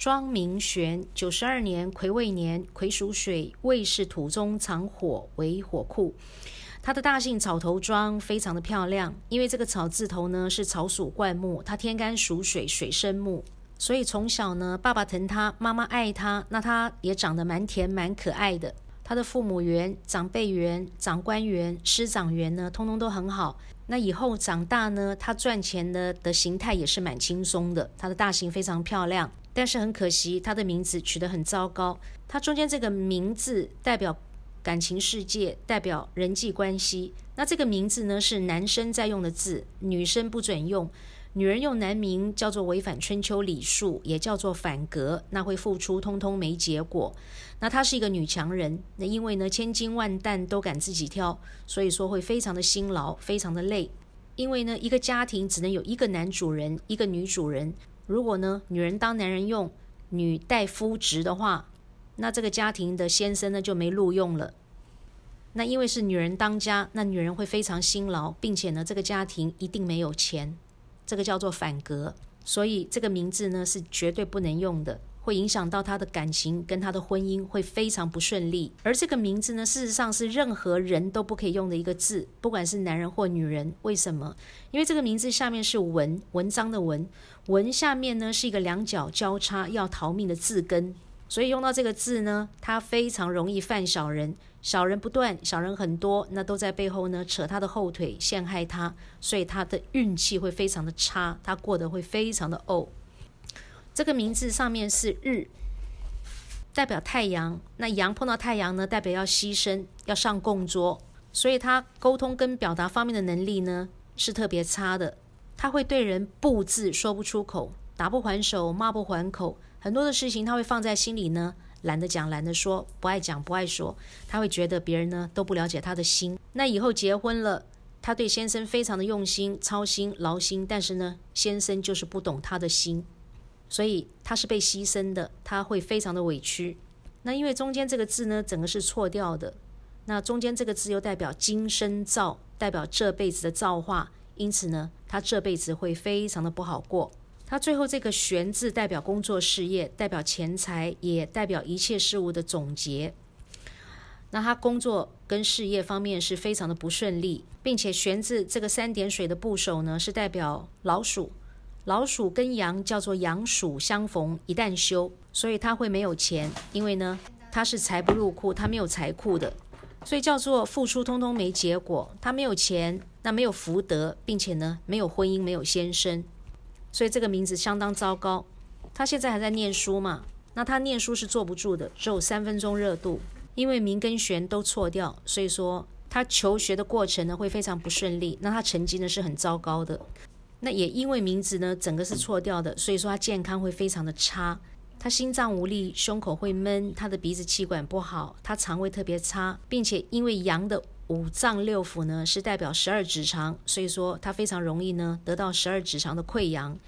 庄明玄，九十二年癸未年，癸属水，未是土中藏火为火库。他的大姓草头庄非常的漂亮，因为这个草字头呢是草属灌木，他天干属水，水生木，所以从小呢爸爸疼他，妈妈爱他，那他也长得蛮甜蛮可爱的。他的父母缘、长辈缘、长官缘、师长缘呢，通通都很好。那以后长大呢，他赚钱的的形态也是蛮轻松的。他的大型非常漂亮，但是很可惜，他的名字取得很糟糕。他中间这个名字代表感情世界，代表人际关系。那这个名字呢，是男生在用的字，女生不准用。女人用男名叫做违反春秋礼数，也叫做反格，那会付出通通没结果。那她是一个女强人，那因为呢千金万担都敢自己挑，所以说会非常的辛劳，非常的累。因为呢一个家庭只能有一个男主人，一个女主人。如果呢女人当男人用，女代夫职的话，那这个家庭的先生呢就没录用了。那因为是女人当家，那女人会非常辛劳，并且呢这个家庭一定没有钱。这个叫做反格，所以这个名字呢是绝对不能用的，会影响到他的感情跟他的婚姻会非常不顺利。而这个名字呢，事实上是任何人都不可以用的一个字，不管是男人或女人。为什么？因为这个名字下面是文，文章的文，文下面呢是一个两脚交叉要逃命的字根，所以用到这个字呢，它非常容易犯小人。小人不断，小人很多，那都在背后呢扯他的后腿，陷害他，所以他的运气会非常的差，他过得会非常的怄。这个名字上面是日，代表太阳，那阳碰到太阳呢，代表要牺牲，要上供桌，所以他沟通跟表达方面的能力呢是特别差的，他会对人不字说不出口，打不还手，骂不还口，很多的事情他会放在心里呢。懒得讲，懒得说，不爱讲，不爱说，他会觉得别人呢都不了解他的心。那以后结婚了，他对先生非常的用心、操心、劳心，但是呢，先生就是不懂他的心，所以他是被牺牲的，他会非常的委屈。那因为中间这个字呢，整个是错掉的，那中间这个字又代表今生造，代表这辈子的造化，因此呢，他这辈子会非常的不好过。他最后这个“玄”字代表工作事业，代表钱财，也代表一切事物的总结。那他工作跟事业方面是非常的不顺利，并且“玄”字这个三点水的部首呢，是代表老鼠。老鼠跟羊叫做羊鼠相逢，一旦休，所以他会没有钱，因为呢他是财不入库，他没有财库的，所以叫做付出通通没结果。他没有钱，那没有福德，并且呢没有婚姻，没有先生。所以这个名字相当糟糕。他现在还在念书嘛？那他念书是坐不住的，只有三分钟热度。因为名跟玄都错掉，所以说他求学的过程呢会非常不顺利。那他成绩呢是很糟糕的。那也因为名字呢整个是错掉的，所以说他健康会非常的差。他心脏无力，胸口会闷，他的鼻子气管不好，他肠胃特别差，并且因为阳的。五脏六腑呢是代表十二指肠，所以说他非常容易呢得到十二指肠的溃疡，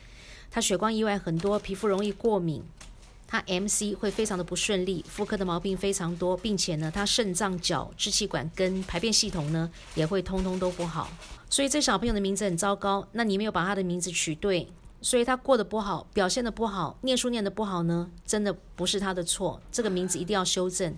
他血光意外很多，皮肤容易过敏，他 M C 会非常的不顺利，妇科的毛病非常多，并且呢他肾脏、脚、支气管跟排便系统呢也会通通都不好，所以这小朋友的名字很糟糕。那你没有把他的名字取对，所以他过得不好，表现的不好，念书念得不好呢，真的不是他的错，这个名字一定要修正。